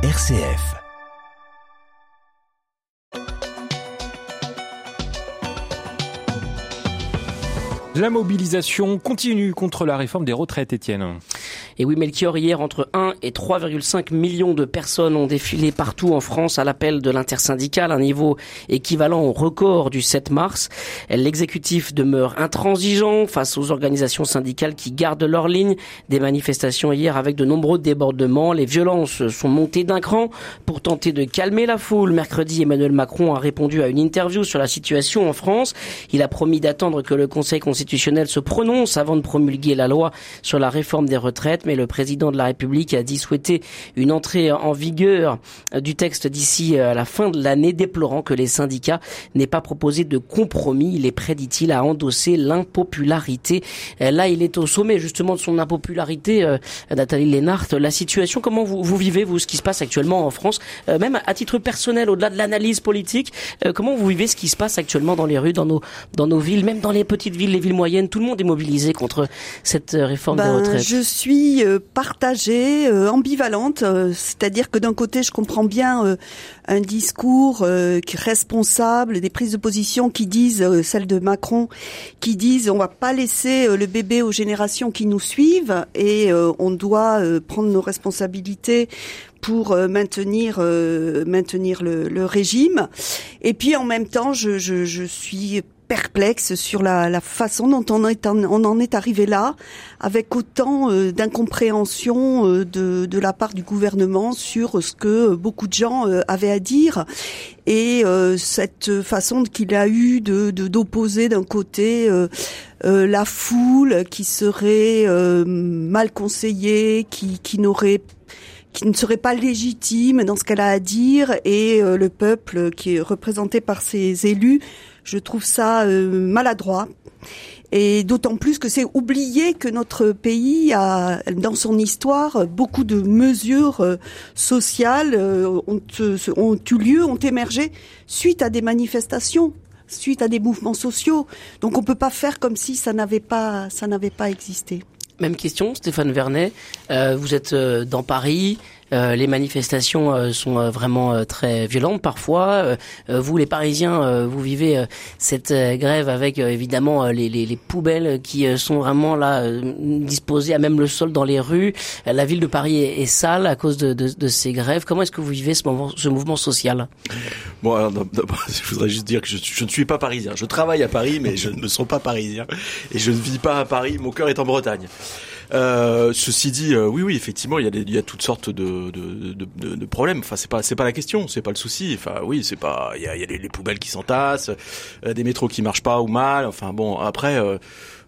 RCF. La mobilisation continue contre la réforme des retraites, Étienne. Et oui, Melchior, hier, entre 1 et 3,5 millions de personnes ont défilé partout en France à l'appel de l'intersyndicale, un niveau équivalent au record du 7 mars. L'exécutif demeure intransigeant face aux organisations syndicales qui gardent leur ligne. Des manifestations hier avec de nombreux débordements. Les violences sont montées d'un cran pour tenter de calmer la foule. Mercredi, Emmanuel Macron a répondu à une interview sur la situation en France. Il a promis d'attendre que le Conseil constitutionnel se prononce avant de promulguer la loi sur la réforme des retraites mais le président de la République a dit souhaiter une entrée en vigueur du texte d'ici à la fin de l'année, déplorant que les syndicats n'aient pas proposé de compromis. Il est prêt, dit-il, à endosser l'impopularité. Là, il est au sommet justement de son impopularité, euh, Nathalie Lénart. La situation, comment vous, vous vivez, vous, ce qui se passe actuellement en France, euh, même à titre personnel, au-delà de l'analyse politique, euh, comment vous vivez ce qui se passe actuellement dans les rues, dans nos, dans nos villes, même dans les petites villes, les villes moyennes, tout le monde est mobilisé contre cette réforme des ben, retraites. Je suis euh, partagée, euh, ambivalente. Euh, c'est-à-dire que d'un côté, je comprends bien un discours responsable, des prises de position qui disent, celle de Macron, qui disent on va pas laisser le bébé aux générations qui nous suivent et on doit prendre nos responsabilités pour maintenir maintenir le, régime. Et puis en même temps, je suis perplexe sur la, la, façon dont on, est en, on en est arrivé là, avec autant euh, d'incompréhension euh, de, de, la part du gouvernement sur ce que beaucoup de gens euh, avaient à dire. Et cette façon qu'il a eu de d'opposer d'un côté la foule qui serait mal conseillée, qui, qui n'aurait qui ne serait pas légitime dans ce qu'elle a à dire et le peuple qui est représenté par ses élus je trouve ça euh, maladroit. Et d'autant plus que c'est oublié que notre pays a, dans son histoire, beaucoup de mesures euh, sociales euh, ont, eu lieu, ont émergé suite à des manifestations suite à des mouvements sociaux. Donc on peut pas faire comme si ça n'avait pas ça n'avait pas existé. Même question, Stéphane Vernet. Vous êtes dans Paris. Euh, les manifestations euh, sont euh, vraiment très violentes parfois. vous, les Parisiens, vous vivez cette grève avec évidemment les, les, les, poubelles qui sont vraiment là disposées à même le sol dans les rues. La ville de Paris est, sale à cause de, de, de ces grèves. Comment est-ce que vous vivez ce, ce mouvement social? Bon, alors, je voudrais juste dire que je, je, ne suis pas parisien. Je travaille à Paris, mais je ne suis pas parisien et je ne vis pas à Paris. Mon cœur est en Bretagne. Euh, ceci dit, euh, oui, oui, effectivement, il y a, des, il y a toutes sortes de, de, de, de, problèmes. Enfin, c'est pas, c'est pas la question, c'est pas le souci. Enfin, oui, c'est pas, il y a, il y a les, poubelles qui s'entassent, euh, des métros qui marchent pas ou mal. Enfin, bon, après.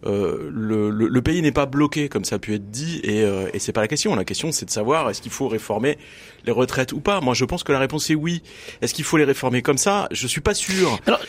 Euh, le, le, le, pays n'est pas bloqué comme ça a pu être dit et, euh, et c'est pas la question. La question c'est de savoir est-ce qu'il faut réformer les retraites ou pas. Moi je pense que la réponse est oui. Est-ce qu'il faut les réformer comme ça? Je suis pas sûr. Alors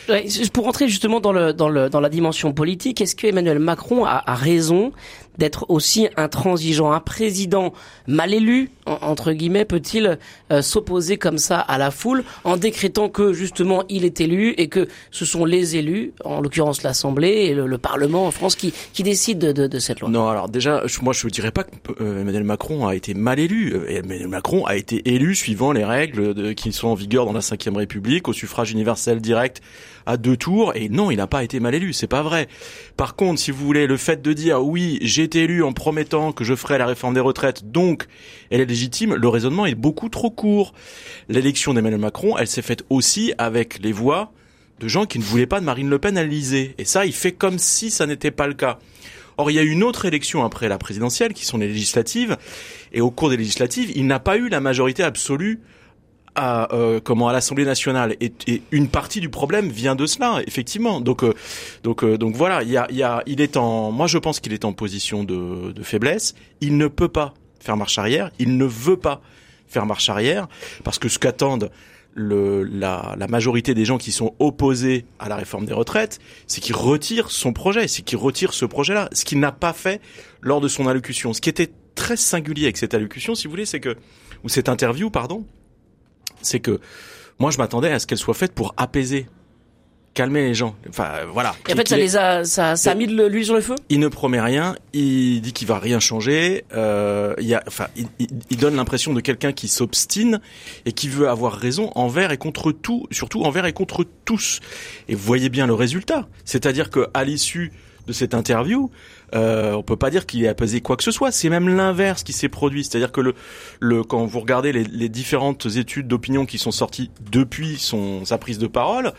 pour rentrer justement dans le dans le dans la dimension politique, est-ce que Emmanuel Macron a, a raison d'être aussi intransigeant? Un président mal élu entre guillemets peut-il euh, s'opposer comme ça à la foule en décrétant que justement il est élu et que ce sont les élus, en l'occurrence l'Assemblée et le, le Parlement en France qui, qui décide de, de, de, cette loi? Non, alors déjà, moi je ne dirais pas que euh, Emmanuel Macron a été mal élu. Euh, Emmanuel Macron a été élu suivant les règles qui sont en vigueur dans la Ve République, au suffrage universel direct à deux tours. Et non, il n'a pas été mal élu, c'est pas vrai. Par contre, si vous voulez, le fait de dire oui, j'ai été élu en promettant que je ferai la réforme des retraites, donc elle est légitime, le raisonnement est beaucoup trop court. L'élection d'Emmanuel Macron, elle s'est faite aussi avec les voix de gens qui ne voulaient pas de Marine Le Pen à l'Élysée. Et ça, il fait comme si ça n'était pas le cas. Or, il y a une autre élection après la présidentielle, qui sont les législatives, et au cours des législatives, il n'a pas eu la majorité absolue à euh, comment à l'Assemblée nationale. Et, une partie du problème vient de cela effectivement. Donc euh, donc euh, donc voilà il y a, est en moi je pense qu'il est en position de faiblesse. Il ne peut pas faire marche arrière. Il ne veut pas faire marche arrière parce que ce qu'attendent le, la, la, majorité des gens qui sont opposés à la réforme des retraites, c'est qu'il retire son projet, c'est qu'il retire ce projet-là, ce qu'il n'a pas fait lors de son allocution. Ce qui était très singulier avec cette allocution, si vous voulez, c'est que, ou cette interview, pardon, c'est que moi je m'attendais à ce qu'elle soit faite pour apaiser calmer les gens. Enfin, voilà. Et en fait, ça les a, ça, ça a mis de l'huile sur le feu? Il ne promet rien. Il dit qu'il va rien changer. Euh, il y a, enfin, il, il donne l'impression de quelqu'un qui s'obstine et qui veut avoir raison envers et contre tout, surtout envers et contre tous. Et vous voyez bien le résultat. C'est-à-dire que à l'issue de cette interview, euh, on peut pas dire qu'il a pesé quoi que ce soit. C'est même l'inverse qui s'est produit. C'est-à-dire que le, le, quand vous regardez les, les différentes études d'opinion qui sont sorties depuis son, sa prise de parole,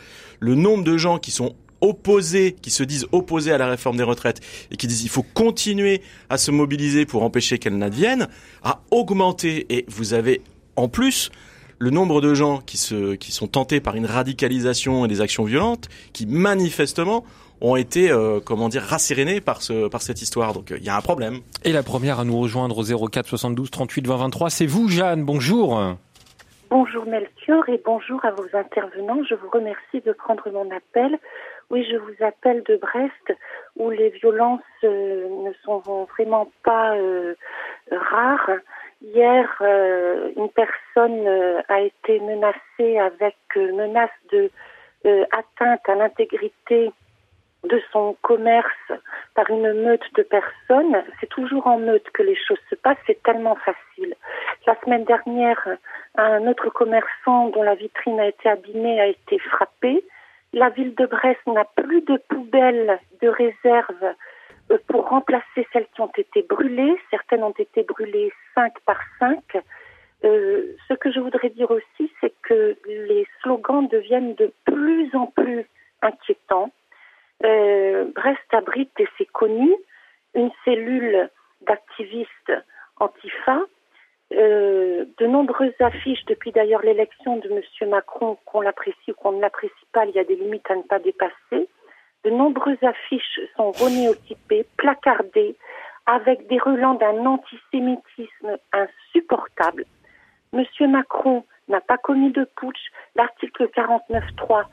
le nombre de gens qui sont opposés, qui se disent opposés à la réforme des retraites et qui disent il faut continuer à se mobiliser pour empêcher qu'elle n'advienne, a augmenté. Et vous avez en plus le nombre de gens qui se, qui sont tentés par une radicalisation et des actions violentes, qui manifestement ont été, euh, comment dire, rassérénés par ce, par cette histoire. Donc il y a un problème. Et la première à nous rejoindre au 04 72 38 20 23, c'est vous, Jeanne. Bonjour. Bonjour Melchior et bonjour à vos intervenants. Je vous remercie de prendre mon appel. Oui, je vous appelle de Brest où les violences euh, ne sont vraiment pas euh, rares. Hier, euh, une personne a été menacée avec menace de atteinte à l'intégrité de son commerce par une meute de personnes. C'est toujours en meute que les choses se passent, c'est tellement facile. La semaine dernière, un autre commerçant dont la vitrine a été abîmée a été frappé. La ville de Brest n'a plus de poubelles de réserve euh, pour remplacer celles qui ont été brûlées. Certaines ont été brûlées cinq par cinq. Euh, ce que je voudrais dire aussi, c'est que les slogans deviennent de plus en plus inquiétants. Euh, Brest abrite, et c'est connu, une cellule d'activistes antifa. Euh, de nombreuses affiches depuis d'ailleurs l'élection de M. Macron, qu'on l'apprécie ou qu'on ne l'apprécie pas, il y a des limites à ne pas dépasser. De nombreuses affiches sont renéotypées, placardées, avec des relents d'un antisémitisme insupportable. M. Macron n'a pas commis de putsch. L'article 49.3,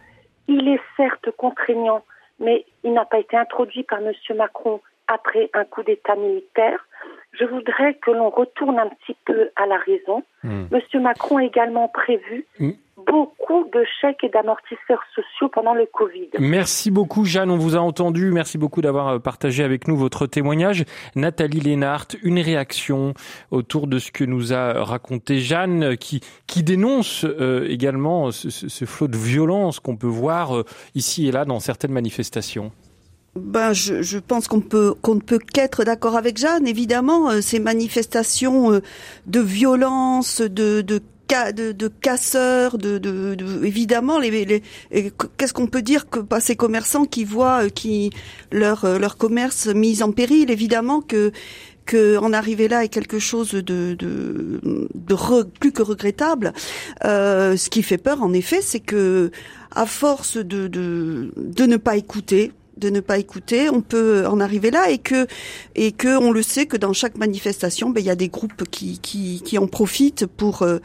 il est certes contraignant, mais il n'a pas été introduit par M. Macron après un coup d'État militaire. Je voudrais que l'on retourne un petit peu à la raison. Hmm. M. Macron a également prévu Hmm. Beaucoup de chèques et d'amortisseurs sociaux pendant le Covid. Merci beaucoup, Jeanne. On vous a entendu. Merci beaucoup d'avoir euh, partagé avec nous votre témoignage. Nathalie Lénart, une réaction autour de ce que nous a raconté Jeanne, euh, qui, qui dénonce euh, également ce, ce- ce flot de violence qu'on peut voir euh, ici et là dans certaines manifestations. Ben, je, je pense qu'on peut qu'on ne peut qu'être d'accord avec Jeanne. Évidemment, euh, ces manifestations euh, de violence, de de, casseurs, de, de, de- évidemment les, les qu'est-ce qu'on peut dire que pas ces commerçants qui voient euh, qui leur euh, leur commerce mis en péril. Évidemment que que en arriver là est quelque chose de de, de re- plus que regrettable. Euh, ce qui fait peur, en effet, c'est que à force de de de ne pas écouter, de ne pas écouter, on peut en arriver là et que et que on le sait que dans chaque manifestation, ben il y a des groupes qui qui qui en profitent pour euh,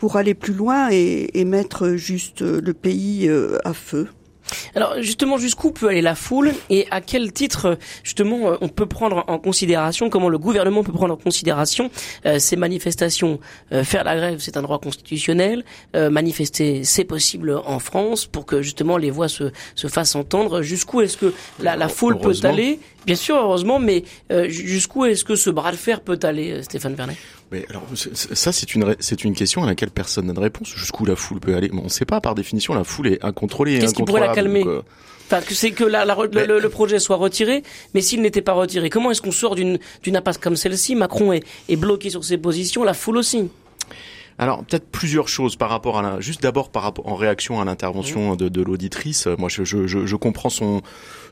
pour aller plus loin et, et mettre juste le pays euh, à feu. Alors justement, jusqu'où peut aller la foule et à quel titre justement euh, on peut prendre en considération, comment le gouvernement peut prendre en considération euh, ces manifestations? Euh, Faire la grève, c'est un droit constitutionnel. Euh, manifester, c'est possible en France pour que justement les voix se, se fassent entendre. Jusqu'où est-ce que la, la foule peut aller? Bien sûr, heureusement, mais euh, jusqu'où est-ce que ce bras de fer peut aller, euh, Stéphane Vernet? Mais alors ça c'est une c'est une question à laquelle personne n'a de réponse. Jusqu'où la foule peut aller? On ne sait pas. Par définition, la foule est incontrôlée. Qu'est-ce qui pourrait la calmer? Donc, euh, Enfin, que c'est que la, la re- le- Mais- le, le projet soit retiré, mais s'il n'était pas retiré, comment est-ce qu'on sort d'une d'une impasse comme celle-ci? Macron est, est bloqué sur ses positions, la foule aussi. Alors peut-être plusieurs choses par rapport à la, juste d'abord par rapport en réaction à l'intervention de, de l'auditrice. Euh, Moi, je, je, je, je comprends son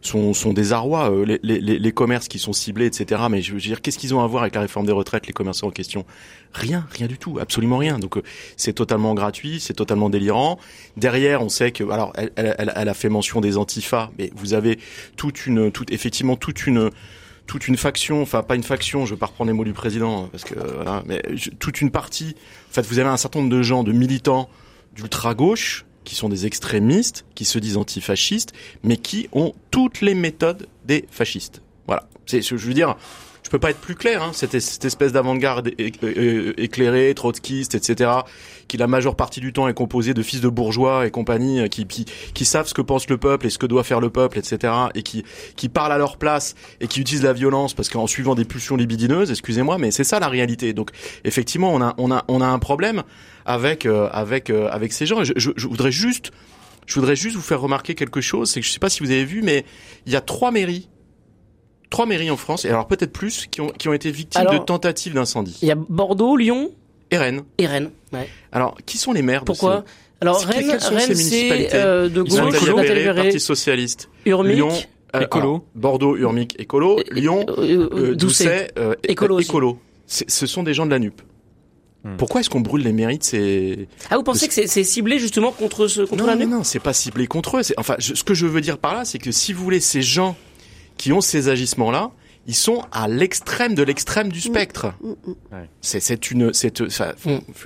son, son désarroi, euh, les, les, les commerces qui sont ciblés, etc. Mais je veux dire, qu'est-ce qu'ils ont à voir avec la réforme des retraites, les commerçants en question? Rien, rien du tout, absolument rien. Donc euh, c'est totalement gratuit, c'est totalement délirant. Derrière, on sait que, alors, elle, elle, elle- elle a fait mention des antifas, mais vous avez toute une, toute effectivement toute une toute une faction, enfin pas une faction, je vais pas reprendre les mots du président parce que voilà, mais toute une partie. En fait, vous avez un certain nombre de gens, de militants d'ultra gauche qui sont des extrémistes, qui se disent antifascistes, mais qui ont toutes les méthodes des fascistes. Voilà. C'est, je veux dire, je peux pas être plus clair. Hein, cette, cette espèce d'avant-garde éclairée, trotskiste, etc., qui la majeure partie du temps est composée de fils de bourgeois et compagnie, qui, qui, qui savent ce que pense le peuple et ce que doit faire le peuple, etc., et qui, qui parlent à leur place et qui utilisent la violence parce qu'en suivant des pulsions libidineuses, excusez-moi, mais c'est ça la réalité. Donc effectivement, on a, on a, on a un problème avec, euh, avec, euh, avec ces gens. Je, je, je voudrais juste je voudrais juste vous faire remarquer quelque chose, c'est que je sais pas si vous avez vu, mais il y a trois mairies trois mairies en France, et alors peut-être plus, qui ont, qui ont été victimes de tentatives d'incendie. Il y a Bordeaux, Lyon et Rennes. Et Rennes, ouais. Alors, qui sont les maires Pourquoi Alors, Rennes, Rennes c'est euh, de gauche, Nathalie Parti Socialiste. Urmic. Lyon, euh, écolo. Bordeaux, Urmic, écolo. Lyon, euh, euh Doucet, euh, écolo. écolo. Ce sont des gens de la NUP. Hmm. Pourquoi est-ce qu'on brûle les mérites C'est ah vous pensez que c'est ciblé justement contre ce contre non, la NUP Non non c'est pas ciblé contre eux. Enfin ce que je veux dire par là c'est que si vous voulez ces gens qui ont ces agissements là, ils sont à l'extrême de l'extrême du spectre. Mm, mm, mm. C'est une c'est ça,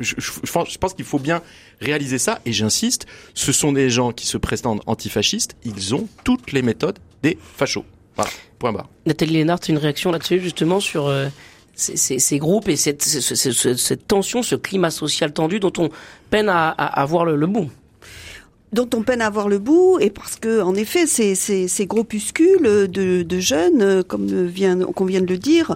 je, je, pense qu'il faut bien réaliser ça et j'insiste, ce sont des gens qui se présentent antifascistes, ils ont toutes les méthodes des fachos. Voilà, point barre. Nathalie Lénard, une réaction là-dessus justement sur euh, ces, ces, ces, groupes et cette, cette, cette, tension, ce climat social tendu dont on peine à, à, à voir le, le bout? Dont on peine à voir le bout, et parce que, en effet, ces, ces, ces groupuscules de, de, jeunes, comme vient, qu'on vient de le dire,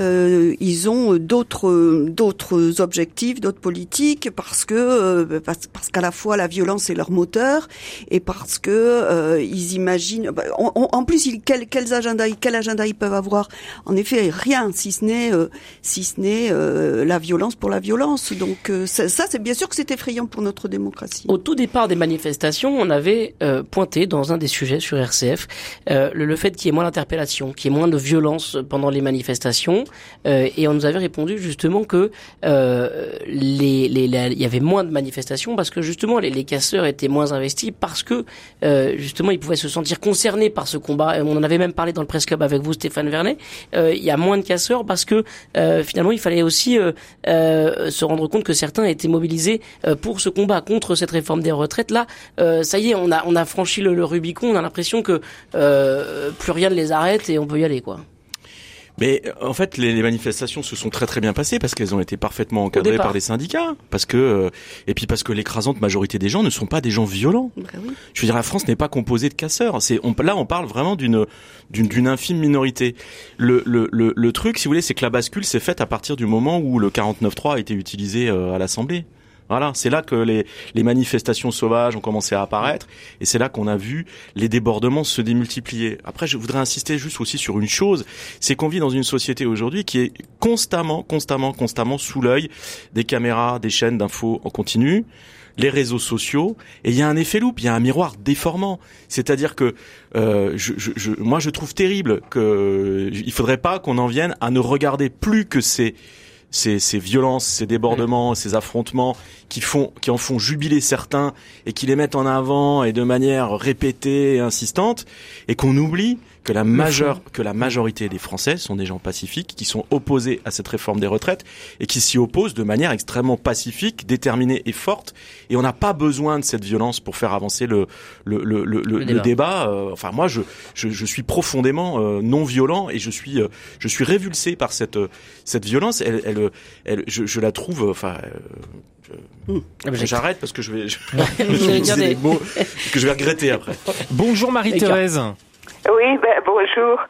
euh, ils ont d'autres d'autres objectifs, d'autres politiques, parce que euh, parce, parce qu'à la fois la violence est leur moteur, et parce que euh, ils imaginent. Bah, en plus, ils, quels, quels agendas, quel agenda ils peuvent avoir En effet, rien, si ce n'est euh, si ce n'est euh, la violence pour la violence. Donc ça, ça c'est bien sûr que c'est effrayant pour notre démocratie. Au tout départ des manifestations on avait euh, pointé dans un des sujets sur RCF euh, le, fait qu'il y ait moins d'interpellation, qu'il y ait moins de violence pendant les manifestations, euh, et on nous avait répondu justement que les, il y avait moins de manifestations parce que justement les, les casseurs étaient moins investis parce que justement ils pouvaient se sentir concernés par ce combat. on en avait même parlé dans le press club avec vous, Stéphane Vernet. il y a moins de casseurs parce que finalement il fallait aussi se rendre compte que certains étaient mobilisés pour ce combat contre cette réforme des retraites. Là, euh, ça y est, on a, on a franchi le, Rubicon, on a l'impression que euh, plus rien ne les arrête et on peut y aller, quoi. Mais euh, en fait, les, manifestations se sont très très bien passées parce qu'elles ont été parfaitement encadrées par les syndicats, parce que et puis parce que l'écrasante majorité des gens ne sont pas des gens violents. Bah Je veux dire, la France n'est pas composée de casseurs. C'est on, là, on parle vraiment d'une d'une infime minorité. Le, le, le, le truc, si vous voulez, c'est que la bascule s'est faite à partir du moment où le 49.3 a été utilisé à l'Assemblée. Voilà, c'est là que les, les, manifestations sauvages ont commencé à apparaître et c'est là qu'on a vu les débordements se démultiplier. Après, je voudrais insister juste aussi sur une chose, c'est qu'on vit dans une société aujourd'hui qui est constamment, constamment, constamment sous l'œil des caméras, des chaînes d'infos en continu les réseaux sociaux et il y a un effet loupe, il y a un miroir déformant. C'est-à-dire que euh, je, je, moi je trouve terrible que il faudrait pas qu'on en vienne à ne regarder plus que ces ces, ces violences, ces débordements, ces affrontements qui font, qui en font jubiler certains et qui les mettent en avant et de manière répétée et insistante, et qu'on oublie que la majeure, que la majorité des Français sont des gens pacifiques qui sont opposés à cette réforme des retraites et qui s'y opposent de manière extrêmement pacifique, déterminée et forte. Et on n'a pas besoin de cette violence pour faire avancer le le le, le, le débat. Euh, enfin, moi, je, je, je suis profondément euh, non violent et je suis euh, je suis révulsé par cette cette violence. Elle, elle, elle je, je la trouve enfin Hmm. Ah, j'arrête parce que je vais, je, vais dire des mots que je vais regretter après. Bonjour Marie-Thérèse. Oui, ben, bonjour.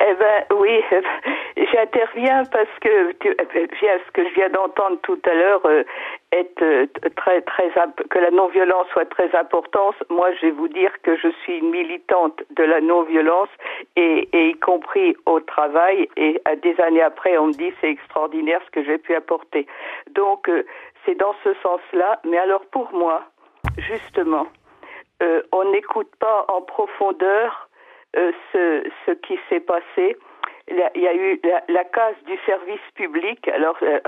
Eh ben oui, j'interviens parce que ce que je viens d'entendre tout à l'heure euh, est euh, très très que la non-violence soit très importante. Moi, je vais vous dire que je suis militante de la non-violence et, et, y compris au travail. Et à des années après, on me dit c'est extraordinaire ce que j'ai pu apporter. Donc euh, c'est dans ce sens-là. Mais alors pour moi, justement, euh, on n'écoute pas en profondeur euh, ce, ce qui s'est passé. Il y a eu la, la case du service public. Alors, euh,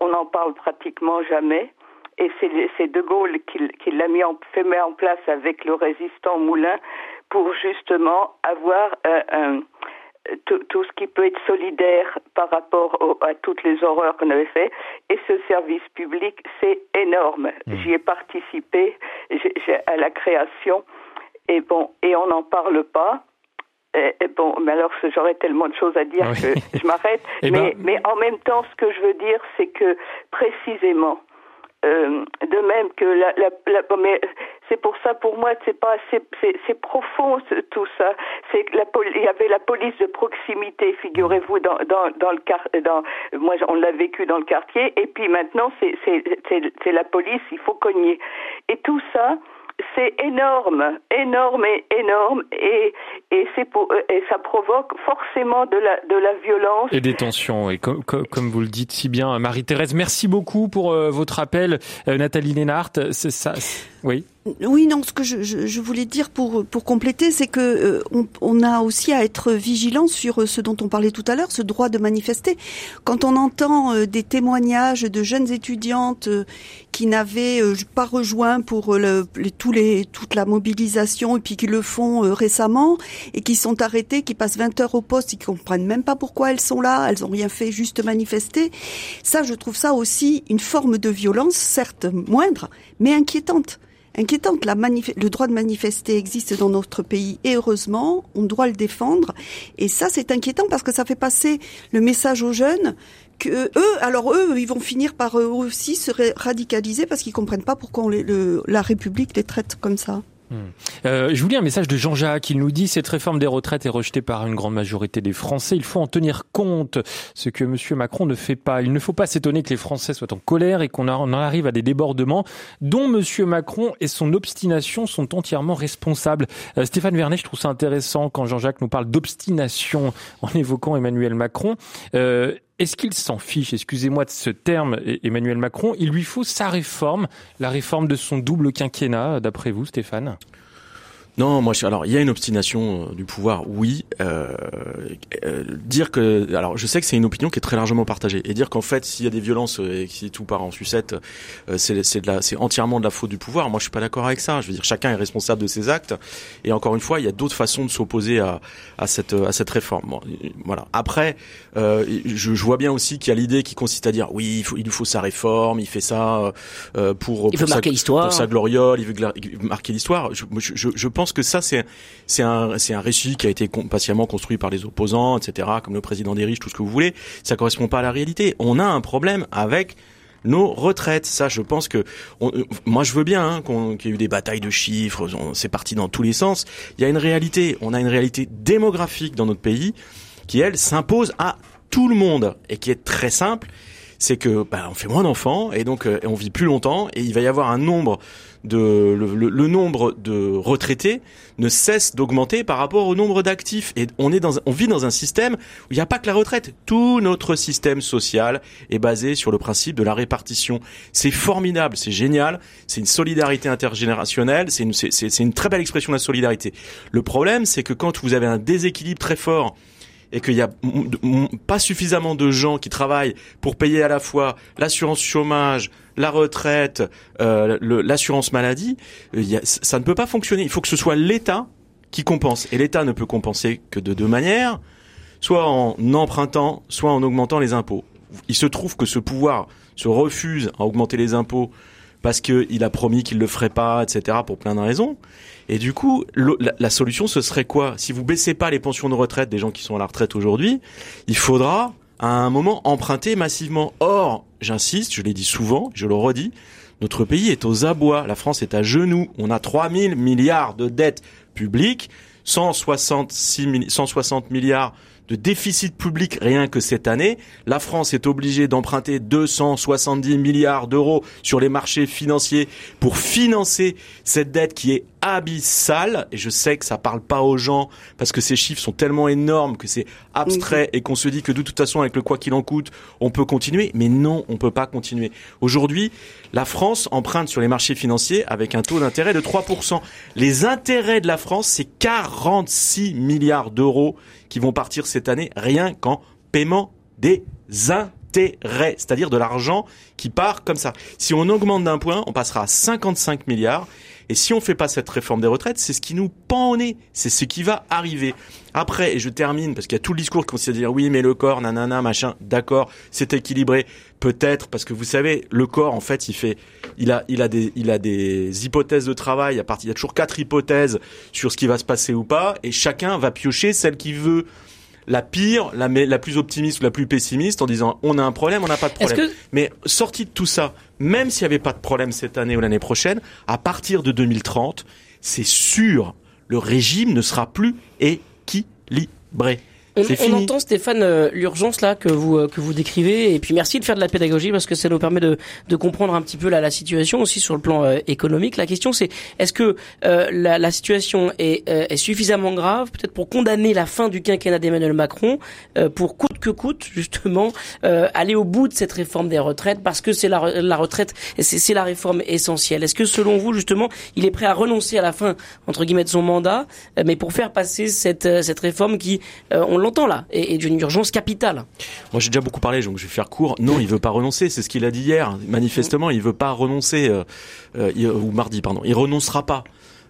on n'en parle pratiquement jamais. Et c'est De Gaulle qui, qui l'a mis en, fait mettre en place avec le résistant Moulin pour justement avoir un, tout, ce qui peut être solidaire par rapport à toutes les horreurs qu'on avait fait. Et ce service public, c'est énorme. Mmh. J'y ai participé à la création. Et bon, et on n'en parle pas. bon, mais alors j'aurais tellement de choses à dire que je m'arrête. Eh ben, mais, mais en même temps, ce que je veux dire, c'est que précisément, euh, de même que la, la, la mais c'est pour ça pour moi c'est pas c'est profond tout ça. C'est la il y avait la police de proximité figurez-vous dans dans dans le dans moi on l'a vécu dans le quartier. Et puis maintenant c'est la police il faut cogner. Et tout ça c'est énorme, énorme et énorme, et et pour et ça provoque forcément de la de la violence et des tensions. Et comme comme, vous le dites si bien, Marie-Thérèse, merci beaucoup pour euh, votre appel, euh, Nathalie Lénart. C'est ça, oui. Oui, non, ce que je, je, voulais dire pour pour compléter, c'est que euh, on, on, a aussi à être vigilant sur euh, ce dont on parlait tout à l'heure, ce droit de manifester. Quand on entend euh, des témoignages de jeunes étudiantes qui n'avaient pas rejoint pour le, tous les toute la mobilisation et puis qui le font récemment et qui sont arrêtées, qui passent 20 heures au poste, ils comprennent même pas pourquoi elles sont là, elles ont rien fait, juste manifester. Ça, je trouve ça aussi une forme de violence, certes moindre, mais inquiétante inquiétante. La le droit de manifester existe dans notre pays et heureusement, on doit le défendre. Et ça, c'est inquiétant parce que ça fait passer le message aux jeunes que eux, alors eux, ils vont finir par eux aussi se radicaliser parce qu'ils comprennent pas pourquoi la République les traite comme ça. Hmm. Euh, je vous lis un message de Jean-Jacques. Il nous dit cette réforme des retraites est rejetée par une grande majorité des Français. Il faut en tenir compte, ce que Monsieur Macron ne fait pas. Il ne faut pas s'étonner que les Français soient en colère et qu'on en arrive à des débordements dont Monsieur Macron et son obstination sont entièrement responsables. Euh, Stéphane Vernet, je trouve ça intéressant quand Jean-Jacques nous parle d'obstination en évoquant Emmanuel Macron. Euh, est-ce qu'il s'en fiche, excusez-moi de ce terme, e-, Emmanuel Macron Il lui faut sa réforme, la réforme de son double quinquennat, d'après vous, Stéphane? Non, moi, alors il y a une obstination euh, du pouvoir, oui. Euh, euh, dire que, alors je sais que c'est une opinion qui est très largement partagée, et dire qu'en fait, s'il y a des violences et si tout part en sucette, c'est c'est de la, c'est entièrement de la faute du pouvoir. Moi, je suis pas d'accord avec ça. Je veux dire, chacun est responsable de ses actes, et encore une fois, il y a d'autres façons de s'opposer à, à cette à cette réforme. voilà. Après, je, je, vois bien aussi qu'il y a l'idée qui consiste à dire, oui, il faut, il faut sa réforme, il fait ça pour il veut marquer l'histoire, pour sa gloriole, il veut marquer l'histoire. Je, je, je pense pense que ça, c'est c'est un c'est un récit qui a été patiemment construit par les opposants, etc. Comme le président des riches, tout ce que vous voulez. Ça correspond pas à la réalité. On a un problème avec nos retraites. Ça, je pense que moi, je veux bien hein, qu'il y ait eu des batailles de chiffres. C'est parti dans tous les sens. Il y a une réalité. On a une réalité démographique dans notre pays qui, elle, s'impose à tout le monde et qui est très simple. C'est que bah, on fait moins d'enfants et donc euh, on vit plus longtemps et il va y avoir un nombre de le, nombre de retraités ne cesse d'augmenter par rapport au nombre d'actifs. Et on est dans on vit dans un système où il n'y a pas que la retraite. Tout notre système social est basé sur le principe de la répartition. C'est formidable c'est génial c'est une solidarité intergénérationnelle c'est une c'est une très belle expression de la solidarité. Le problème c'est que quand vous avez un déséquilibre très fort et qu'il y a pas suffisamment de gens qui travaillent pour payer à la fois l'assurance chômage, la retraite, euh, l'assurance maladie, euh, ça ne peut pas fonctionner. Il faut que ce soit l'État qui compense. Et l'État ne peut compenser que de deux manières, soit en empruntant, soit en augmentant les impôts. Il se trouve que ce pouvoir se refuse à augmenter les impôts parce qu'il a promis qu'il le ferait pas, etc., pour plein de raisons. Et du coup, la, solution, ce serait quoi? Si vous baissez pas les pensions de retraite des gens qui sont à la retraite aujourd'hui, il faudra à un moment emprunter massivement. Or, j'insiste, je l'ai dit souvent, je le redis, notre pays est aux abois, la France est à genoux, on a 3000 milliards de dettes publiques, 166 160 milliards de déficit public rien que cette année. La France est obligée d'emprunter 270 milliards d'euros sur les marchés financiers pour financer cette dette qui est abyssale. Et je sais que ça parle pas aux gens parce que ces chiffres sont tellement énormes que c'est abstrait et qu'on se dit que de toute façon avec le quoi qu'il en coûte, on peut continuer. Mais non, on peut pas continuer. Aujourd'hui, la France emprunte sur les marchés financiers avec un taux d'intérêt de 3%. Les intérêts de la France, c'est 46 milliards d'euros qui vont partir cette année rien qu'en paiement des intérêts, c'est-à-dire de l'argent qui part comme ça. Si on augmente d'un point, on passera à 55 milliards Et si on fait pas cette réforme des retraites, c'est ce qui nous pend au nez. C'est ce qui va arriver. Après, et je termine, parce qu'il y a tout le discours qui consiste à dire oui, mais le corps, nanana, machin, d'accord, c'est équilibré. Peut-être, parce que vous savez, le corps, en fait, il fait, il a, il a des, il a des hypothèses de travail. À partir, il y a toujours quatre hypothèses sur ce qui va se passer ou pas, et chacun va piocher celle qu'il veut la pire, la, la plus optimiste ou la plus pessimiste en disant on a un problème, on n'a pas de problème. Mais sorti de tout ça, même s'il n'y avait pas de problème cette année ou l'année prochaine, à partir de 2030, c'est sûr, le régime ne sera plus équilibré. On, entend Stéphane euh, l'urgence là que vous euh, que vous décrivez et puis merci de faire de la pédagogie parce que ça nous permet de, de comprendre un petit peu la, la situation aussi sur le plan euh, économique. La question c'est est-ce que la, la, situation est, est suffisamment grave peut-être pour condamner la fin du quinquennat d'Emmanuel Macron pour coûte que coûte justement aller au bout de cette réforme des retraites parce que c'est la, la retraite c'est la réforme essentielle. Est-ce que selon vous justement il est prêt à renoncer à la fin entre guillemets de son mandat mais pour faire passer cette cette réforme qui on longtemps là et, d'une urgence capitale. Moi j'ai déjà beaucoup parlé, donc je vais faire court. Non, il veut pas renoncer, c'est ce qu'il a dit hier. Manifestement, il veut pas renoncer euh, euh, ou mardi, pardon. Il renoncera pas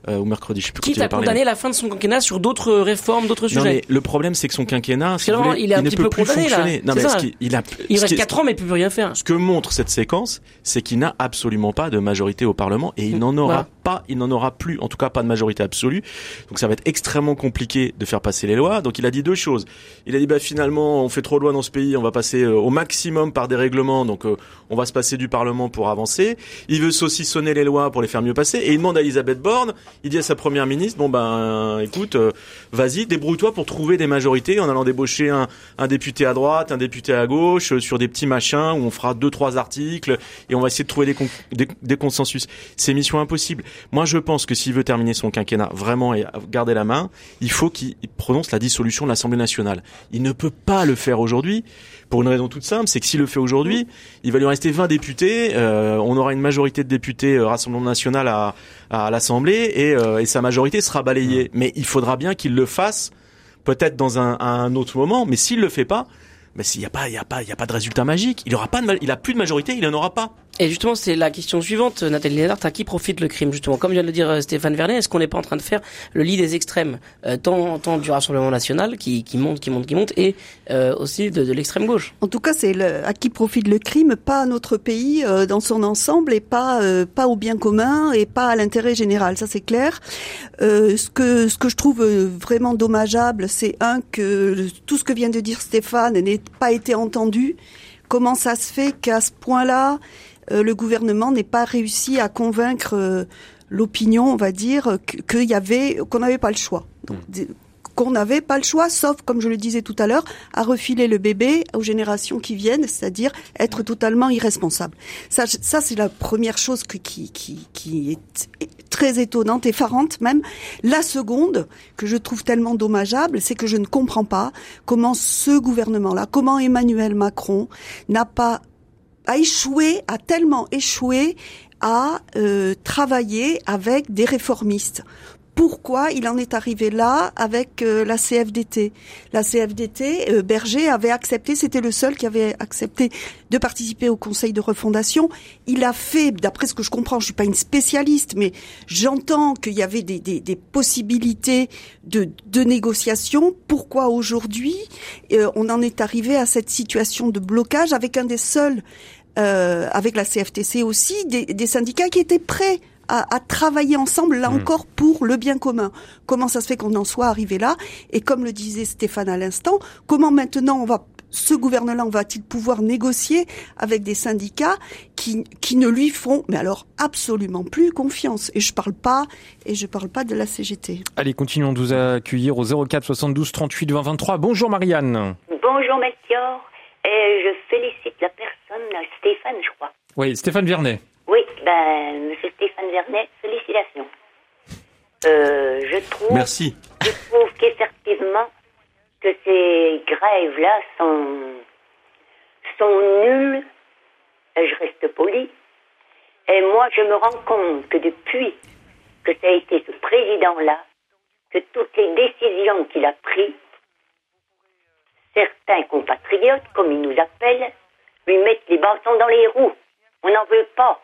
euh, ou mercredi, je sais plus Quitte à condamner la fin de son quinquennat sur d'autres réformes, d'autres sujets. Non, mais le problème, c'est que son quinquennat, si voulez, il, est un il petit peu plus fonctionner. Là. Non, mais il, a, il reste 4 ans, mais il peut plus rien faire. Ce que montre cette séquence, c'est qu'il n'a absolument pas de majorité au Parlement et il n'en aura pas, il n'en aura plus, en tout cas pas de majorité absolue. Donc ça va être extrêmement compliqué de faire passer les lois. Donc il a dit deux choses. Il a dit bah finalement on fait trop de lois dans ce pays, on va passer euh, au maximum par des règlements, donc euh, on va se passer du Parlement pour avancer. Il veut saucissonner les lois pour les faire mieux passer et il demande à Elisabeth Borne, il dit à sa première ministre bon ben écoute, euh, vas-y débrouille-toi pour trouver des majorités en allant débaucher un, député à droite, un député à gauche sur des petits machins où on fera deux trois articles et on va essayer de trouver des, des, des consensus. C'est mission impossible. Moi, je pense que s'il veut terminer son quinquennat vraiment et garder la main, il faut qu'il prononce la dissolution de l'Assemblée nationale. Il ne peut pas le faire aujourd'hui pour une raison toute simple, c'est que s'il le fait aujourd'hui, il va lui rester 20 députés, euh, on aura une majorité de députés euh, Rassemblement national à, à l'Assemblée et, euh, et, sa majorité sera balayée. Mais il faudra bien qu'il le fasse, peut-être dans un, un autre moment, mais s'il le fait pas, mais s'il n'y a pas, il y a pas, il y a pas de résultat magique. Il aura pas de, il a plus de majorité, il en aura pas. Et justement, c'est la question suivante, Nathalie Lénard, à qui profite le crime justement? Comme vient de le dire euh, Stéphane Vernet, est-ce qu'on n'est pas en train de faire le lit des extrêmes, euh, tant, tant du Rassemblement National qui, qui monte, qui monte, qui monte, et euh, aussi de, de l'extrême gauche? En tout cas, c'est à qui profite le crime, pas à notre pays euh, dans son ensemble, et pas euh, pas au bien commun, et pas à l'intérêt général. Ça, c'est clair. ce que ce que je trouve vraiment dommageable, c'est un que tout ce que vient de dire Stéphane n'ait pas été entendu. Comment ça se fait qu'à ce point-là euh, le gouvernement n'ait pas réussi à convaincre euh, l'opinion, on va dire, qu'il y avait, qu'on n'avait pas le choix. Hmm. qu'on n'avait pas le choix, sauf, comme je le disais tout à l'heure, à refiler le bébé aux générations qui viennent, c'est-à-dire être totalement irresponsable. Ça, ça c'est la première chose qui, qui, qui est très étonnante, effarante même. La seconde, que je trouve tellement dommageable, c'est que je ne comprends pas comment ce gouvernement-là, comment Emmanuel Macron n'a pas a échoué, a tellement échoué à euh, travailler avec des réformistes pourquoi il en est arrivé là avec euh, la CFDT. La CFDT, euh, Berger avait accepté, c'était le seul qui avait accepté de participer au Conseil de refondation. Il a fait, d'après ce que je comprends, je suis pas une spécialiste, mais j'entends qu'il y avait des, possibilités de, de, négociation. Pourquoi aujourd'hui euh, on en est arrivé à cette situation de blocage avec un des seuls, avec la CFTC aussi, des syndicats qui étaient prêts à, travailler ensemble, là hmm. encore, pour le bien commun. Comment ça se fait qu'on en soit arrivé là Et comme le disait Stéphane à l'instant, comment maintenant on va ce gouvernement va-t-il pouvoir négocier avec des syndicats qui, qui ne lui font, mais alors absolument plus confiance? Et je parle pas, et je parle pas de la CGT. Allez, continuons de vous accueillir au 04 72 38 20 23. Bonjour Marianne. Bonjour Melchior. Et je félicite la personne, Stéphane, je crois. Oui, Stéphane Vernet. Oui, ben, Monsieur Stéphane Vernet, félicitations. Euh, je trouve. Merci. Je trouve qu'effectivement, que ces grèves-là sont, sont nulles. Et je reste poli. Et moi, je me rends compte que depuis que ça a été ce président-là, que toutes les décisions qu'il a prises, certains compatriotes, comme ils nous appellent, lui mettent les bâtons dans les roues. On n'en veut pas.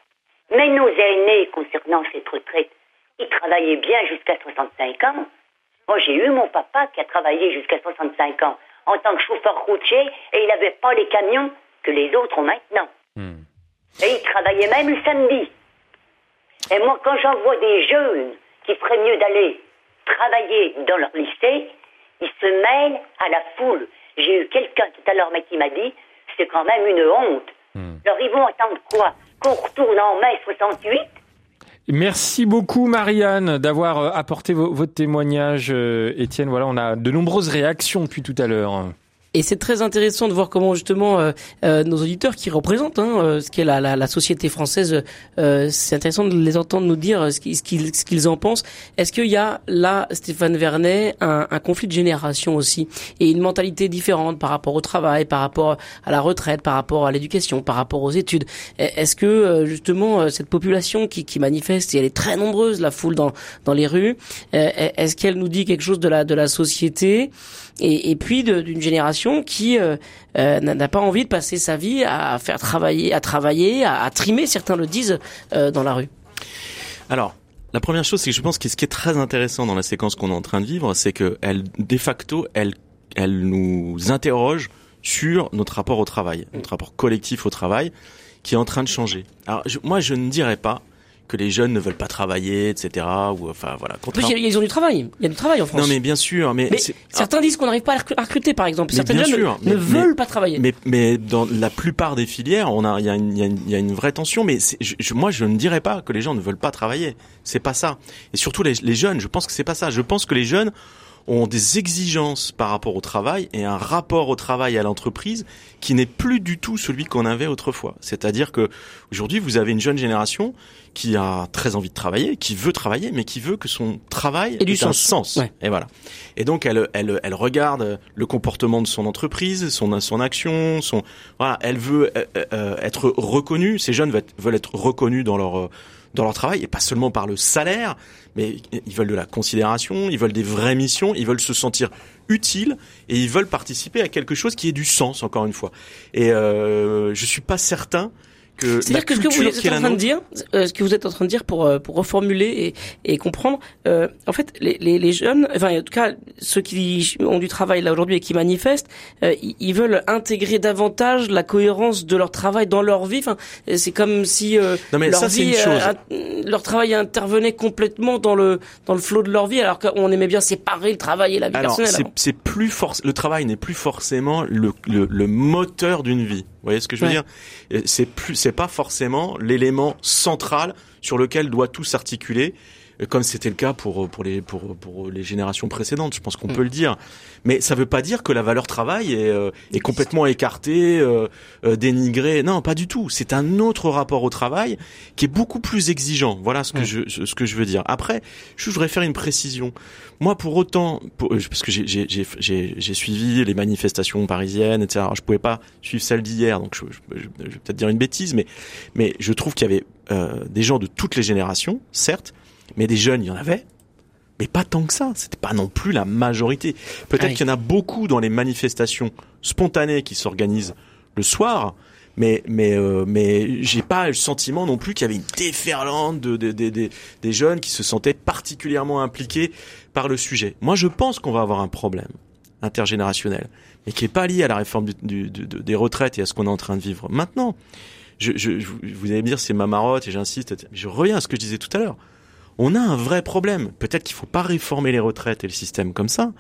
Mais nos aînés, concernant cette retraite, il travaillait bien jusqu'à 65 ans. Moi, j'ai eu mon papa qui a travaillé jusqu'à 65 ans en tant que chauffeur routier et il n'avait pas les camions que les autres ont maintenant. Hmm. Et il travaillait même le samedi. Et moi, quand j'en vois des jeunes qui feraient mieux d'aller travailler dans leur lycée, ils se mêlent à la foule. J'ai eu quelqu'un tout à l'heure qui m'a dit, c'est quand même une honte. Hmm. Alors ils vont attendre quoi? Qu'on retourne en mai 68 Merci beaucoup Marianne d'avoir euh, apporté vo- votre témoignage, euh, Étienne. Voilà, on a de nombreuses réactions depuis tout à l'heure. Et c'est très intéressant de voir comment justement euh, euh, nos auditeurs qui représentent hein, euh, ce qu'est la, la, la société française, euh, c'est intéressant de les entendre nous dire euh, ce qu'ils ce qu'ils en pensent. Est-ce qu'il y a là, Stéphane Vernet, un, un conflit de génération aussi et une mentalité différente par rapport au travail, par rapport à la retraite, par rapport à l'éducation, par rapport aux études? E- Est-ce que euh, justement cette population qui, qui manifeste, et elle est très nombreuse, la foule dans dans les rues, euh, est-ce qu'elle nous dit quelque chose de la de la société? Et, puis d'une génération qui euh, euh, n'a pas envie de passer sa vie à faire travailler, à travailler, à, trimer, certains le disent, euh, dans la rue. Alors, la première chose, c'est que je pense que ce qui est très intéressant dans la séquence qu'on est en train de vivre, c'est que elle, de facto, elle, elle nous interroge sur notre rapport au travail, notre rapport collectif au travail, qui est en train de changer. Alors, moi, je ne dirais pas que les jeunes ne veulent pas travailler, etc. Ou enfin voilà. Plus, ils ont du travail. Il y a du travail en France. Non, mais bien sûr, mais, certains disent qu'on n'arrive pas à recru- à recruter, par exemple. Bien jeunes sûr, ne, ne mais- veulent pas travailler. Mais, mais dans la plupart des filières, on a, il y a une, il y a une, il y a une vraie tension. Mais c'est- je, je- moi, je ne dirais pas que les gens ne veulent pas travailler. C'est pas ça. Et surtout les, les jeunes, je pense que c'est pas ça. Je pense que les jeunes ont des exigences par rapport au travail et un rapport au travail et à l'entreprise qui n'est plus du tout celui qu'on avait autrefois. C'est-à-dire que aujourd'hui, vous avez une jeune génération qui a très envie de travailler, qui veut travailler, mais qui veut que son travail Et du ait un sens. sens. Ouais. Et voilà. Et donc elle, elle, elle regarde le comportement de son entreprise, son, son action, son voilà. Elle veut euh, euh, être reconnue. Ces jeunes veulent être, veulent être reconnus dans leur euh, dans leur travail et pas seulement par le salaire, mais ils veulent de la considération, ils veulent des vraies missions, ils veulent se sentir utiles et ils veulent participer à quelque chose qui ait du sens encore une fois. Et euh, je suis pas certain que C'est-à-dire que ce que vous êtes en train de dire, euh, ce que vous êtes en train de dire pour euh, pour reformuler et, et comprendre, euh, en fait, les, les, les jeunes, enfin en tout cas ceux qui ont du travail là aujourd'hui et qui manifestent, euh, ils, veulent intégrer davantage la cohérence de leur travail dans leur vie. Enfin, c'est comme si euh, Non, mais leur ça, vie, une chose. int- leur travail intervenait complètement dans le dans le flot de leur vie, alors qu'on aimait bien séparer le travail et la vie Alors, personnelle. c'est, plus forc- le travail n'est plus forcément le, le, le moteur d'une vie. Vous voyez ce que je veux Ouais. dire? C'est plus, c'est pas forcément l'élément central sur lequel doit tout s'articuler, comme c'était le cas pour pour les pour pour les générations précédentes. Je pense qu'on Mm. peut le dire. Mais ça veut pas dire que la valeur travail est euh, est complètement écartée, euh, euh, dénigrée. Non, pas du tout. C'est un autre rapport au travail qui est beaucoup plus exigeant. Voilà ce que Mm. je ce que je veux dire. Après, je voudrais faire une précision. Moi, pour autant, pour- euh, parce que j'ai- j'ai j'ai- j'ai j'ai suivi les manifestations parisiennes, etc. Alors, je pouvais pas suivre celle d'hier, donc je, je- je- je vais peut-être dire une bêtise, mais mais je trouve qu'il y avait euh, des gens de toutes les générations, certes, mais des jeunes, il y en avait, mais pas tant que ça. C'était pas non plus la majorité. Peut-être Ah oui. qu'il y en a beaucoup dans les manifestations spontanées qui s'organisent le soir. Mais mais euh, mais j'ai pas le sentiment non plus qu'il y avait une déferlante de, de- de- de- des jeunes qui se sentaient particulièrement impliqués par le sujet. Moi, je pense qu'on va avoir un problème intergénérationnel, mais qui est pas lié à la réforme du- du- des retraites et à ce qu'on est en train de vivre maintenant. Je, vous allez me dire c'est ma marotte et j'insiste. Je reviens à ce que je disais tout à l'heure. On a un vrai problème. Peut-être qu'il faut pas réformer les retraites et le système comme ça,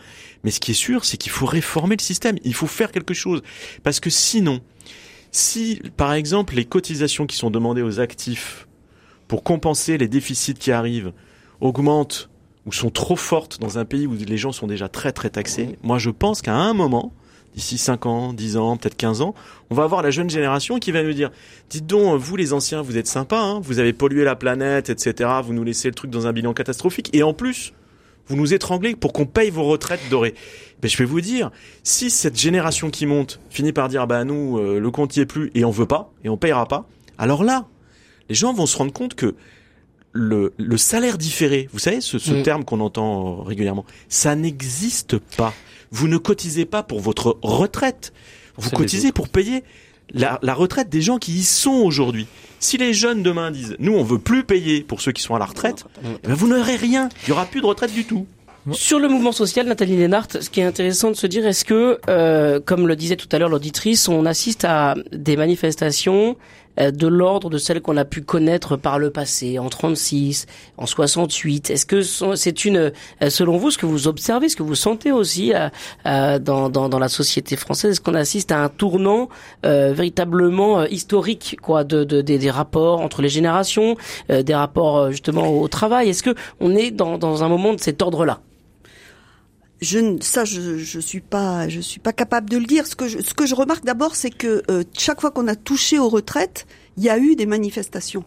mais ce qui est sûr, c'est qu'il faut réformer le système. Il faut faire quelque chose parce que sinon, si par exemple les cotisations qui sont demandées aux actifs pour compenser les déficits qui arrivent augmentent ou sont trop fortes dans un pays où les gens sont déjà très très taxés, moi je pense qu'à un moment, d'ici 5 ans, 10 ans, peut-être 15 ans, on va avoir la jeune génération qui va nous dire Dites donc, vous les anciens, vous êtes sympas, hein, vous avez pollué la planète, etc. Vous nous laissez le truc dans un bilan catastrophique. Et en plus, vous nous étranglez pour qu'on paye vos retraites dorées. Ben, je vais vous dire, si cette génération qui monte finit par dire, bah nous, euh, le compte y est plus et on veut pas, et on payera pas, alors là, les gens vont se rendre compte que le, le salaire différé, vous savez, ce, ce Mm. terme qu'on entend euh, régulièrement, ça n'existe pas. Vous ne cotisez pas pour votre retraite, vous cotisez pour payer la, la retraite des gens qui y sont aujourd'hui. Si les jeunes demain disent, nous on veut plus payer pour ceux qui sont à la retraite, eh ben, vous n'aurez rien. Il y aura plus de retraite du tout. Sur le mouvement social, Nathalie Lénart, ce qui est intéressant de se dire, est-ce que, euh, comme le disait tout à l'heure l'auditrice, on assiste à des manifestations de l'ordre de celles qu'on a pu connaître par le passé, en 36, en 68 Est-ce que c'est une, euh, selon vous, ce que vous observez, ce que vous sentez aussi euh, dans, dans, dans, la société française, est-ce qu'on assiste à un tournant véritablement historique, quoi, de, de, des, des, rapports entre les générations, des rapports justement au travail? Est-ce que on est dans, dans un moment de cet ordre-là? Je, ça, je, je suis pas, je suis pas capable de le dire. Ce que je, ce que je remarque d'abord, c'est que euh, chaque fois qu'on a touché aux retraites, il y a eu des manifestations.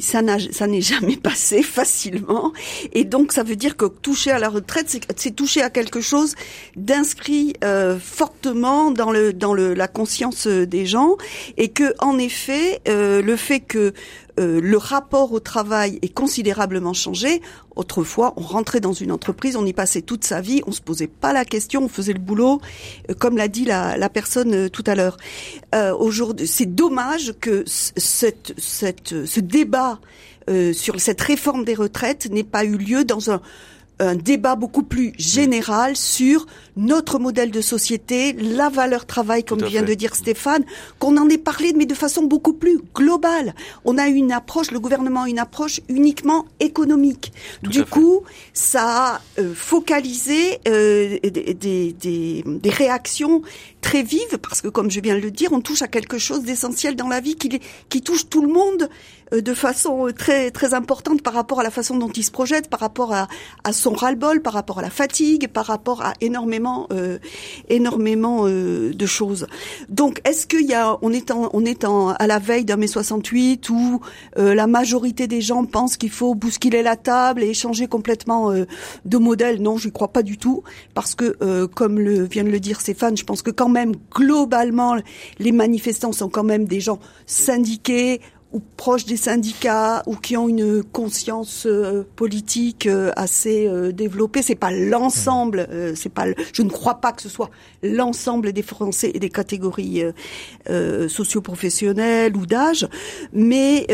Ça n'est jamais passé facilement, et donc ça veut dire que toucher à la retraite, c'est toucher à quelque chose d'inscrit euh, fortement dans le dans le la conscience des gens, et que en effet, euh, le fait que euh, le rapport au travail est considérablement changé. Autrefois, on rentrait dans une entreprise, on y passait toute sa vie, on se posait pas la question, on faisait le boulot, euh, comme l'a dit la, la, personne euh, tout à l'heure. Aujourd'hui, c'est dommage que cette, cette, ce débat sur cette réforme des retraites n'ait pas eu lieu dans un un débat beaucoup plus général sur notre modèle de société, la valeur travail, comme vient de dire Stéphane, qu'on en ait parlé, mais de façon beaucoup plus globale. On a une approche, le gouvernement a une approche uniquement économique. du coup, ça a euh, focalisé euh, des, des, des, réactions très vives, parce que comme je viens de le dire, on touche à quelque chose d'essentiel dans la vie qui, qui touche tout le monde de façon très très importante par rapport à la façon dont il se projette, par rapport à, son ras-le-bol, par rapport à la fatigue, par rapport à énormément euh, énormément euh, de choses. Donc, est-ce qu'il y a, on est on est à la veille d'un mai 68 où euh, la majorité des gens pensent qu'il faut bousculer la table et changer complètement de modèle? Non, je crois pas du tout, parce que comme le vient de le dire Stéphane, je pense que quand même globalement les manifestants sont quand même des gens syndiqués, ou proches des syndicats ou qui ont une conscience euh, politique euh, assez euh, développée. C'est pas l'ensemble. c'est pas. je ne crois pas que ce soit l'ensemble des Français et des catégories socio-professionnelles ou d'âge, mais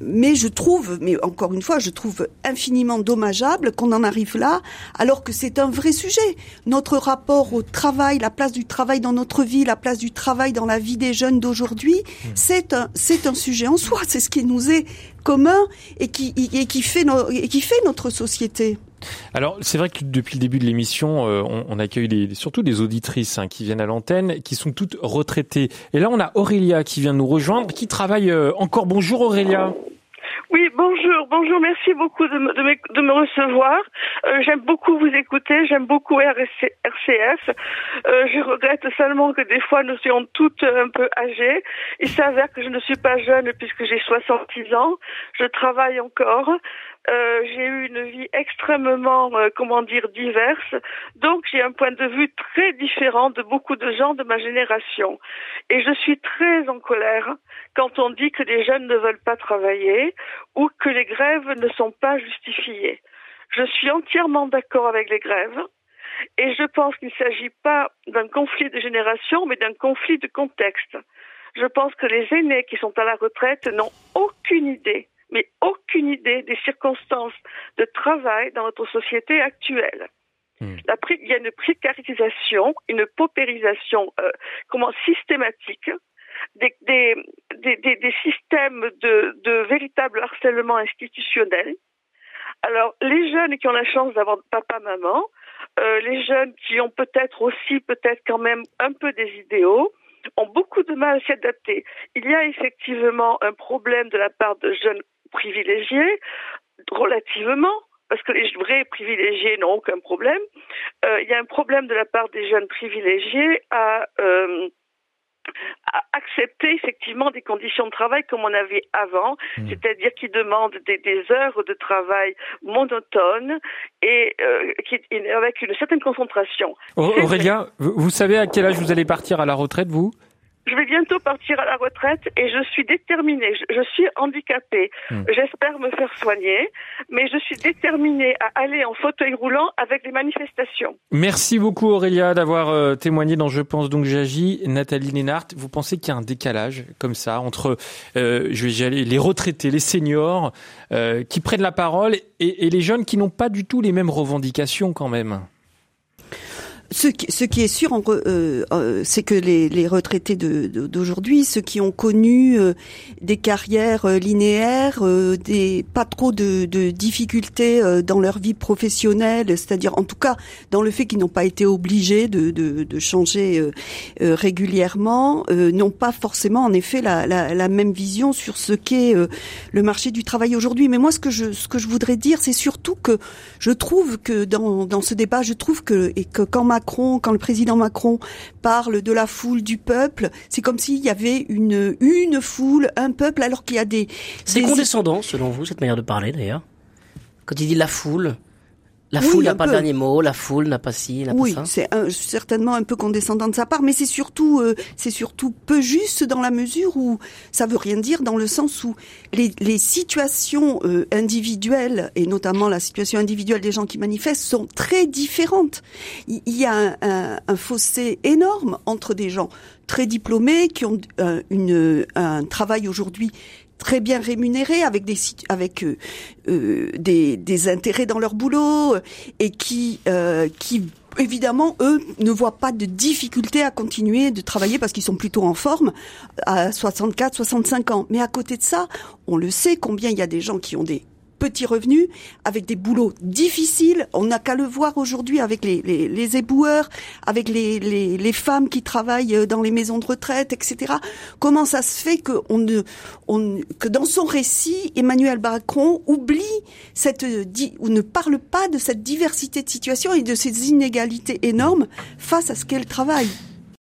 mais je trouve, mais encore une fois, je trouve infiniment dommageable qu'on en arrive là, alors que c'est un vrai sujet. Notre rapport au travail, la place du travail dans notre vie, la place du travail dans la vie des jeunes d'aujourd'hui, mmh. c'est un c'est un sujet en soi, c'est ce qui nous est commun et qui, et qui, fait, et qui fait notre société. Alors c'est vrai que depuis le début de l'émission, euh, on, accueille surtout des auditrices hein, qui viennent à l'antenne, qui sont toutes retraitées. Et là, on a Aurélia qui vient nous rejoindre, qui travaille euh, encore. Bonjour Aurélia. Oui, bonjour, bonjour, merci beaucoup de me, recevoir. Euh, j'aime beaucoup vous écouter, j'aime beaucoup RCF. Euh, je regrette seulement que des fois nous soyons toutes un peu âgées. Il s'avère que je ne suis pas jeune puisque j'ai 66 ans. Je travaille encore. Euh, j'ai eu une vie extrêmement, euh, comment dire, diverse. Donc j'ai un point de vue très différent de beaucoup de gens de ma génération. Et je suis très en colère quand on dit que les jeunes ne veulent pas travailler ou que les grèves ne sont pas justifiées. Je suis entièrement d'accord avec les grèves. Et je pense qu'il ne s'agit pas d'un conflit de génération, mais d'un conflit de contexte. Je pense que les aînés qui sont à la retraite n'ont aucune idée mais aucune idée des circonstances de travail dans notre société actuelle. Hmm. il y a une précarisation, une paupérisation euh, comment systématique des, des, des, des systèmes de, de, véritable harcèlement institutionnel. Alors, les jeunes qui ont la chance d'avoir papa, maman, euh, les jeunes qui ont peut-être aussi, peut-être quand même un peu des idéaux, ont beaucoup de mal à s'y adapter. Il y a effectivement un problème de la part de jeunes privilégiés, relativement, parce que les vrais privilégiés n'ont aucun problème. Euh, il y a un problème de la part des jeunes privilégiés à, euh, accepter effectivement des conditions de travail comme on avait avant, hmm. c'est-à-dire qui demandent des, heures de travail monotones et euh, qui, avec une certaine concentration. Aurélia, vous savez à quel âge vous allez partir à la retraite, vous? Je vais bientôt partir à la retraite et je suis déterminée. Je, suis handicapée. Hmm. J'espère me faire soigner, mais je suis déterminée à aller en fauteuil roulant avec les manifestations. Merci beaucoup Aurélia d'avoir euh, témoigné dans Je pense donc j'agis. Nathalie Lénart, vous pensez qu'il y a un décalage comme ça entre euh, je vais aller, les retraités, les seniors euh, qui prennent la parole et, et les jeunes qui n'ont pas du tout les mêmes revendications quand même? Ce qui, ce qui est sûr, euh, euh, c'est que les, les retraités d'aujourd'hui, de, ceux qui ont connu euh, des carrières linéaires, des pas trop de, de difficultés dans leur vie professionnelle, c'est-à-dire en tout cas dans le fait qu'ils n'ont pas été obligés de, de, de changer régulièrement, n'ont pas forcément en effet la, la, la même vision sur ce qu'est le marché du travail aujourd'hui. Mais moi, ce que je ce que je voudrais dire, c'est surtout que je trouve que dans, dans ce débat, je trouve que et que quand ma quand le président Macron parle de la foule, du peuple, c'est comme s'il y avait une une foule, un peuple, alors qu'il y a des. C'est condescendant, selon vous, cette manière de parler, d'ailleurs? Quand il dit la foule. La foule n'a pas dernier mot, la foule n'a pas ci, n'a oui, pas ça. Oui, c'est certainement un peu condescendant de sa part, mais c'est surtout, euh, c'est surtout peu juste dans la mesure où ça veut rien dire dans le sens où les, les situations euh, individuelles et notamment la situation individuelle des gens qui manifestent sont très différentes. Il y a un, un, un fossé énorme entre des gens très diplômés qui ont euh, une, un travail aujourd'hui très bien rémunérés avec des avec euh, euh, des, intérêts dans leur boulot et qui euh, qui évidemment eux ne voient pas de difficulté à continuer de travailler parce qu'ils sont plutôt en forme à 64 65 ans. Mais à côté de ça on le sait combien il y a des gens qui ont des petits revenus, avec des boulots difficiles. On n'a qu'à le voir aujourd'hui avec les, éboueurs, avec les, femmes qui travaillent dans les maisons de retraite, etc. Comment ça se fait que, ne, que dans son récit, Emmanuel Macron oublie cette, ou ne parle pas de cette diversité de situations et de ces inégalités énormes face à ce qu'est le